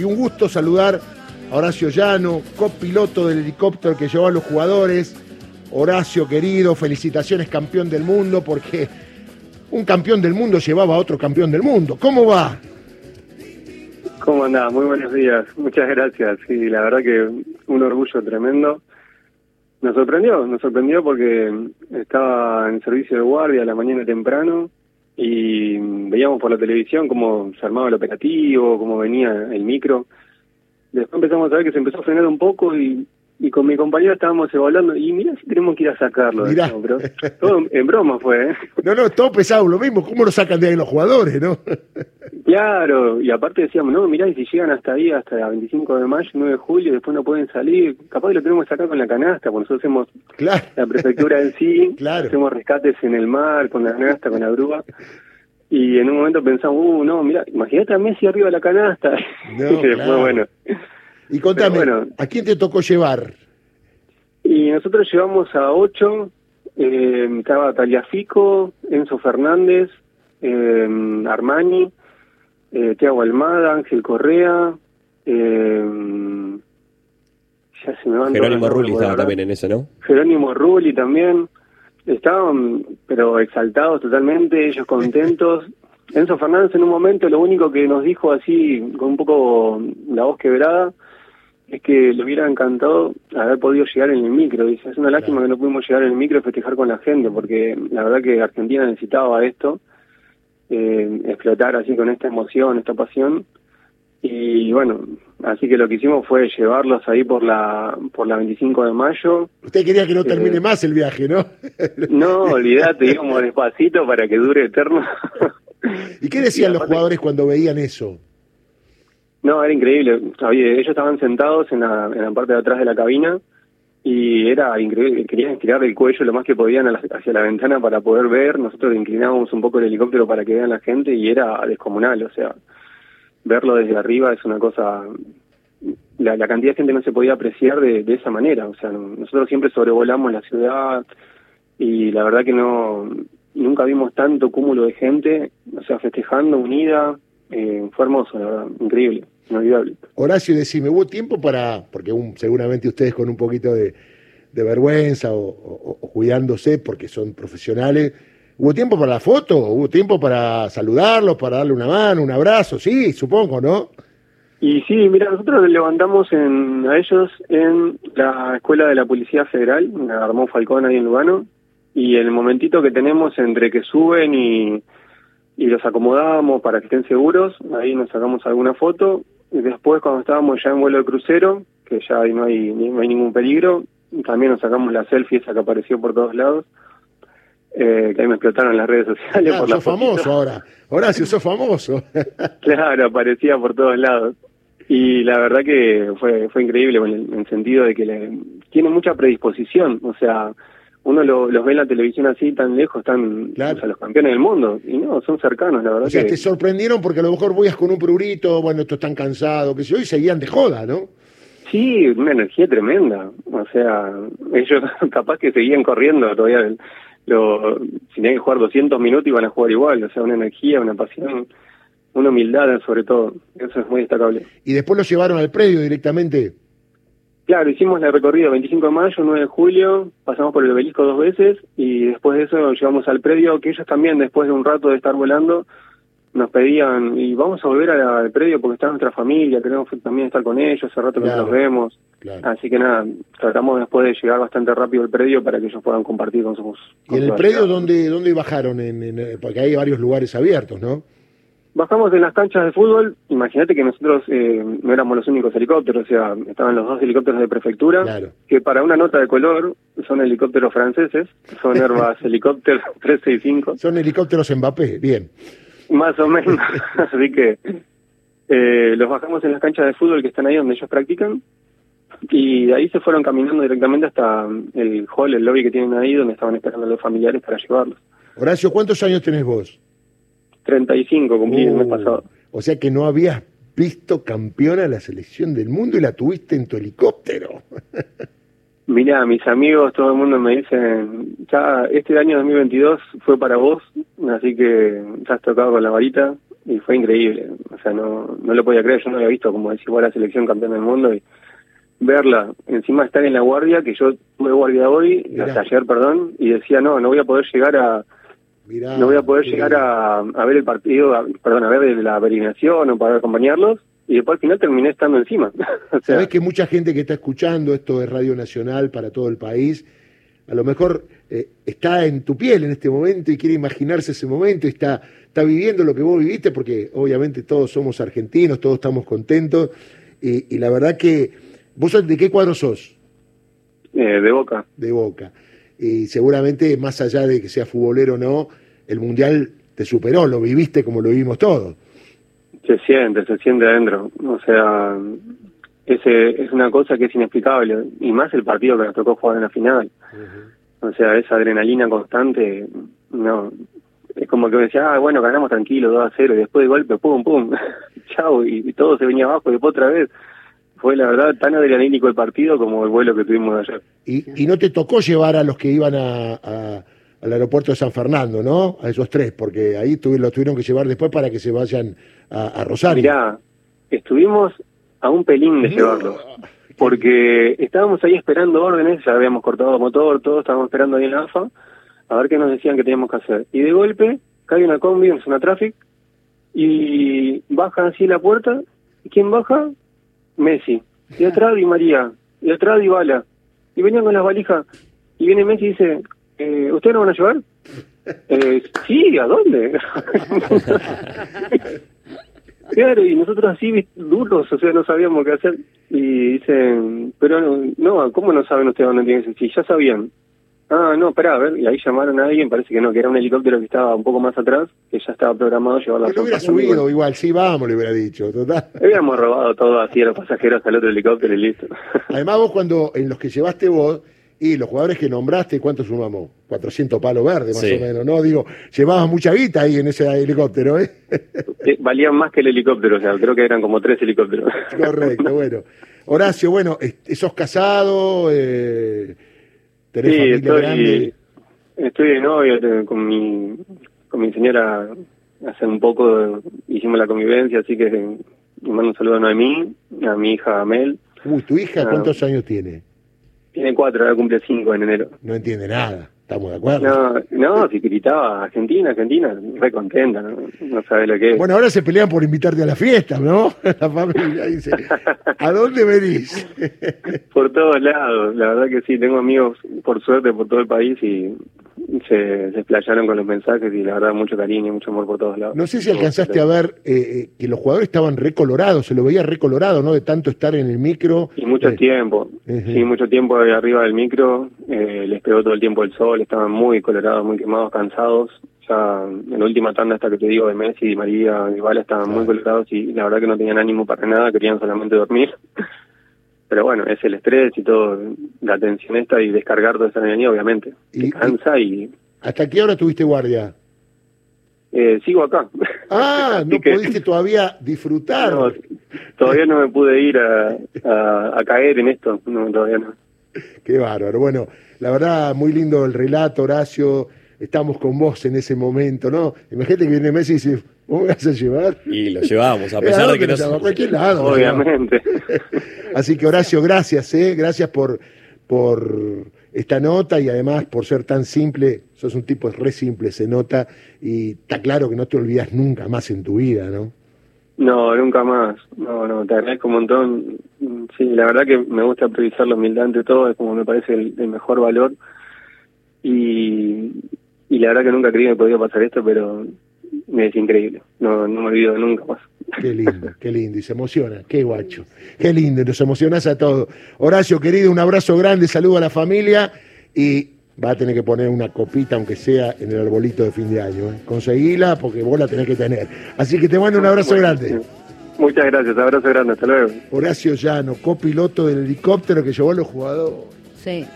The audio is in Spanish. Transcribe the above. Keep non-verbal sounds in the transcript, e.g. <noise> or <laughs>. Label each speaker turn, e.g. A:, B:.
A: Y un gusto saludar a Horacio Llano, copiloto del helicóptero que llevó a los jugadores. Horacio, querido, felicitaciones, campeón del mundo, porque un campeón del mundo llevaba a otro campeón del mundo. ¿Cómo va?
B: ¿Cómo andás? Muy buenos días. Muchas gracias. Sí, la verdad que un orgullo tremendo. Nos sorprendió, nos sorprendió porque estaba en servicio de guardia a la mañana temprano y veíamos por la televisión cómo se armaba el operativo, cómo venía el micro. Después empezamos a ver que se empezó a frenar un poco y, y con mi compañero estábamos evaluando y mira si tenemos que ir a sacarlo.
A: Mirá.
B: No, pero todo en broma fue, ¿eh?
A: No, no, todo pesado, lo mismo. ¿Cómo lo sacan de ahí los jugadores, no? <laughs>
B: Claro, y aparte decíamos, no, mirá, y si llegan hasta ahí, hasta el 25 de mayo, 9 de julio, después no pueden salir, capaz que lo tenemos sacar con la canasta, porque nosotros hacemos
A: Claro.
B: la prefectura en sí, <laughs>
A: Claro.
B: hacemos rescates en el mar, con la canasta, con la grúa, y en un momento pensamos, uh, no, mira, imagínate a Messi arriba de la canasta,
A: No, <laughs>
B: y después,
A: claro.
B: bueno,
A: Y contame,
B: bueno.
A: ¿a quién te tocó llevar?
B: y nosotros llevamos a ocho, eh, estaba Taliafico, Enzo Fernández, eh, Armani, eh, Tiago Almada, Ángel Correa, eh, ya se me van
C: Jerónimo Rulli estaba también en eso, ¿no?
B: Jerónimo Rulli también. Estaban, pero exaltados totalmente, ellos contentos. <laughs> Enzo Fernández en un momento lo único que nos dijo así, con un poco la voz quebrada, es que le hubiera encantado haber podido llegar en el micro. Dice, es una lástima que no pudimos llegar en el micro y festejar con la gente, porque la verdad que Argentina necesitaba esto, eh, explotar así con esta emoción, esta pasión. Y bueno, así que lo que hicimos fue llevarlos ahí por la por la 25 de mayo.
A: Usted quería que no termine
B: Eh.
A: más el viaje, ¿no? <laughs>
B: No, olvídate, íbamos despacito para que dure eterno. <laughs>
A: ¿Y qué decían
B: Y
A: los jugadores cuando veían eso?
B: No, era increíble. Oye, ellos estaban sentados en la, en la parte de atrás de la cabina y era increíble. Querían estirar el cuello lo más que podían hacia la ventana para poder ver. Nosotros inclinábamos un poco el helicóptero para que vean la gente y era descomunal. O sea, verlo desde arriba es una cosa... La, la cantidad de gente no se podía apreciar de, de esa manera. O sea, no- nosotros siempre sobrevolamos la ciudad y la verdad que no nunca vimos tanto cúmulo de gente, o sea, festejando, unida. Eh, fue hermoso, la verdad, increíble, inolvidable.
A: Horacio, decime, ¿hubo tiempo para, porque un- seguramente ustedes con un poquito de, de vergüenza o, o- o cuidándose porque son profesionales, ¿hubo tiempo para la foto? ¿Hubo tiempo para saludarlos, para darle una mano, un abrazo? Sí, supongo, ¿no?
B: Y sí, mira, nosotros les levantamos en, a ellos en la Escuela de la Policía Federal, en la Armón Falcón ahí en Lugano, y el momentito que tenemos entre que suben y, y los acomodamos para que estén seguros, ahí nos sacamos alguna foto, y después cuando estábamos ya en vuelo de crucero, que ya ahí no hay, ni- no hay ningún peligro, también nos sacamos la selfie esa que apareció por todos lados, eh, que ahí me explotaron las redes sociales
A: Ah,
B: por la
A: sos famoso ahora. Horacio, sos famoso. <laughs>
B: Claro, aparecía por todos lados. Y la verdad que fue fue increíble en el, en el sentido de que le, tiene mucha predisposición. O sea, uno lo- los ve en la televisión así tan lejos, tan
A: Claro.
B: o sea, los campeones del mundo. Y no, son cercanos, la verdad.
A: O sea,
B: que,
A: te sorprendieron porque a lo mejor voyas con un prurito, bueno, estos están cansados, que yo, y seguían de joda, ¿no?
B: Sí, una energía tremenda. O sea, ellos <laughs> capaz que seguían corriendo todavía. Lo, si tenían que jugar 200 minutos iban a jugar igual. O sea, una energía, una pasión, una humildad sobre todo. Eso es muy destacable.
A: Y después los llevaron al predio directamente.
B: Claro, hicimos el recorrido 25 de mayo, 9 de julio, pasamos por el obelisco dos veces y después de eso llegamos al predio que ellos también después de un rato de estar volando nos pedían y vamos a volver al predio porque está nuestra familia, queremos también estar con ellos, hace rato que
A: Claro.
B: no nos vemos.
A: Claro.
B: Así que nada, tratamos después de llegar bastante rápido al predio para que ellos puedan compartir con sus...
A: ¿Y en el predio dónde, dónde bajaron? En, en- porque hay varios lugares abiertos, ¿no?
B: Bajamos en las canchas de fútbol, imagínate que nosotros eh, no éramos los únicos helicópteros, o sea, estaban los dos helicópteros de prefectura,
A: Claro.
B: que para una nota de color son helicópteros franceses, son <laughs> Airbus Helicóptero <laughs> 365,
A: Son helicópteros Mbappé, bien.
B: más o menos, <laughs> así que eh, los bajamos en las canchas de fútbol que están ahí donde ellos practican, y de ahí se fueron caminando directamente hasta el hall, el lobby que tienen ahí, donde estaban esperando los familiares para llevarlos.
A: Horacio, ¿cuántos años tenés vos?
B: 35 cumplí el mes
A: Uh,
B: pasado.
A: O sea que no habías visto campeona la selección del mundo y la tuviste en tu helicóptero. <laughs>
B: Mira, mis amigos, todo el mundo me dicen, ya este año 2022 fue para vos, así que ya has tocado con la varita y fue increíble. O sea, no, no lo podía creer, yo no había visto, como decía, la selección campeón del mundo y verla, encima estar en la guardia, que yo tuve guardia hoy, hasta ayer, perdón, y decía, no, no voy a poder llegar a... no voy a poder llegar a, a, ver el partido, perdón, a ver la averiguación o para acompañarlos, y después al final terminé estando encima. <laughs>
A: o Sabes que mucha gente que está escuchando esto de Radio Nacional para todo el país, a lo mejor eh, está en tu piel en este momento y quiere imaginarse ese momento y está, está viviendo lo que vos viviste, porque obviamente todos somos argentinos, todos estamos contentos, y, y la verdad que ¿Vos de qué cuadro sos?
B: Eh, de Boca.
A: De Boca. Y seguramente, más allá de que sea futbolero o no, el Mundial te superó, lo viviste como lo vivimos todos.
B: Se siente, se siente adentro. O sea, ese es una cosa que es inexplicable. Y más el partido que nos tocó jugar en la final. O sea, esa adrenalina constante, no. Es como que me decía, ah, bueno, ganamos tranquilo, 2 a 0, y después de golpe, pum, pum, <laughs> chao, y, y todo se venía abajo, y después otra vez fue la verdad tan adrenalínico el partido como el vuelo que tuvimos ayer.
A: Y, y no te tocó llevar a los que iban a, al aeropuerto de San Fernando, ¿no? A esos tres, porque ahí tuvi, los tuvieron que llevar después para que se vayan a, Rosario.
B: Mirá, estuvimos a un pelín de llevarlos, porque estábamos ahí esperando órdenes, ya habíamos cortado motor, todo, estábamos esperando ahí en la AFA, a ver qué nos decían que teníamos que hacer. Y de golpe cae una combi en zona traffic y baja así la puerta, ¿y quién baja? Messi, y atrás <laughs> Di María, y atrás Di Bala, y venían con las valijas, y viene Messi y dice, eh, ¿ustedes no van a llevar? <laughs> Eh, sí, ¿a dónde? <laughs> claro, y nosotros así duros, o sea, no sabíamos qué hacer, y dicen, pero no, ¿cómo no saben ustedes dónde tienen que? Sí, ya sabían, Ah, no, espera, a ver, y ahí llamaron a alguien, parece que no, que era un helicóptero que estaba un poco más atrás, que ya estaba programado llevar la
A: Pero hubiera subido igual, sí, vamos, le hubiera dicho, total.
B: Habíamos robado todo así a los pasajeros al otro helicóptero y listo. <laughs>
A: Además vos cuando, en los que llevaste vos, y los jugadores que nombraste, ¿cuánto sumamos? 400 palos verdes, más o menos, ¿no? Digo, llevabas mucha guita ahí en ese helicóptero, ¿eh?
B: valían más que el helicóptero, o sea, creo que eran como tres helicópteros.
A: Correcto, <laughs> bueno. Horacio, bueno, ¿sos casado? Eh,
B: sí, estoy, estoy de novio con mi, con mi señora hace un poco hicimos la convivencia, así que le mando un saludo a Noemí, a mi hija Amel.
A: Uy, ¿tu hija ah. cuántos años tiene?
B: Tiene cuatro, ahora cumple cinco en enero.
A: No entiende nada. ¿Estamos de acuerdo?
B: No, no, si gritaba Argentina, Argentina, re contenta, ¿no? no sabe lo que es.
A: Bueno, ahora se pelean por invitarte a la fiesta, ¿no? <laughs> La familia dice, <laughs> ¿a dónde venís?
B: por todos lados, la verdad que sí, tengo amigos, por suerte, por todo el país y se, se explayaron con los mensajes y la verdad mucho cariño y mucho amor por todos lados.
A: No sé si alcanzaste a ver eh, eh, que los jugadores estaban recolorados, se lo veía recolorado, ¿no? De tanto estar en el micro.
B: Y mucho
A: eh,
B: tiempo, sí, mucho tiempo arriba del micro, les pegó todo el tiempo el sol, estaban muy colorados, muy quemados, cansados. Ya en la última tanda hasta que te digo de Messi, y María y Bala estaban muy colorados y la verdad que no tenían ánimo para nada, querían solamente dormir. Pero bueno, es el estrés y todo, la tensión esta y descargar toda esa energía, obviamente. Y, cansa y...
A: ¿Hasta qué hora tuviste guardia?
B: Eh, sigo acá.
A: Ah, <laughs> no pudiste todavía disfrutar.
B: todavía no me pude ir a, a, caer en esto, no, todavía no.
A: Qué bárbaro. Bueno, la verdad, muy lindo el relato, Horacio. Estamos con vos en ese momento, ¿no? Imagínate que viene Messi y dice, <laughs> ¿vos me vas a llevar?
C: Y lo llevamos, a <laughs> pesar de que no...
A: A cualquier lado.
B: Obviamente. <laughs>
A: Así que Horacio, gracias, ¿eh? Gracias por, por esta nota y además por ser tan simple, sos un tipo re simple, se nota, y está claro que no te olvidas nunca más en tu vida, ¿no?
B: No, nunca más. No, no, te agradezco un montón. Sí, la verdad que me gusta priorizar la humildad ante todo, es como me parece el, mejor valor. Y, y la verdad que nunca creí que me podía pasar esto, pero es increíble. No, no me olvido nunca más.
A: Qué lindo, <laughs> qué lindo. Y se emociona, qué guacho. Qué lindo, nos emocionás a todos. Horacio, querido, un abrazo grande, saludo a la familia y va a tener que poner una copita, aunque sea en el arbolito de fin de año. ¿eh? Conseguila porque vos la tenés que tener. Así que te mando un abrazo grande.
B: Muchas gracias, abrazo grande, hasta luego.
A: Horacio Llano, copiloto del helicóptero que llevó a los jugadores.
D: Sí.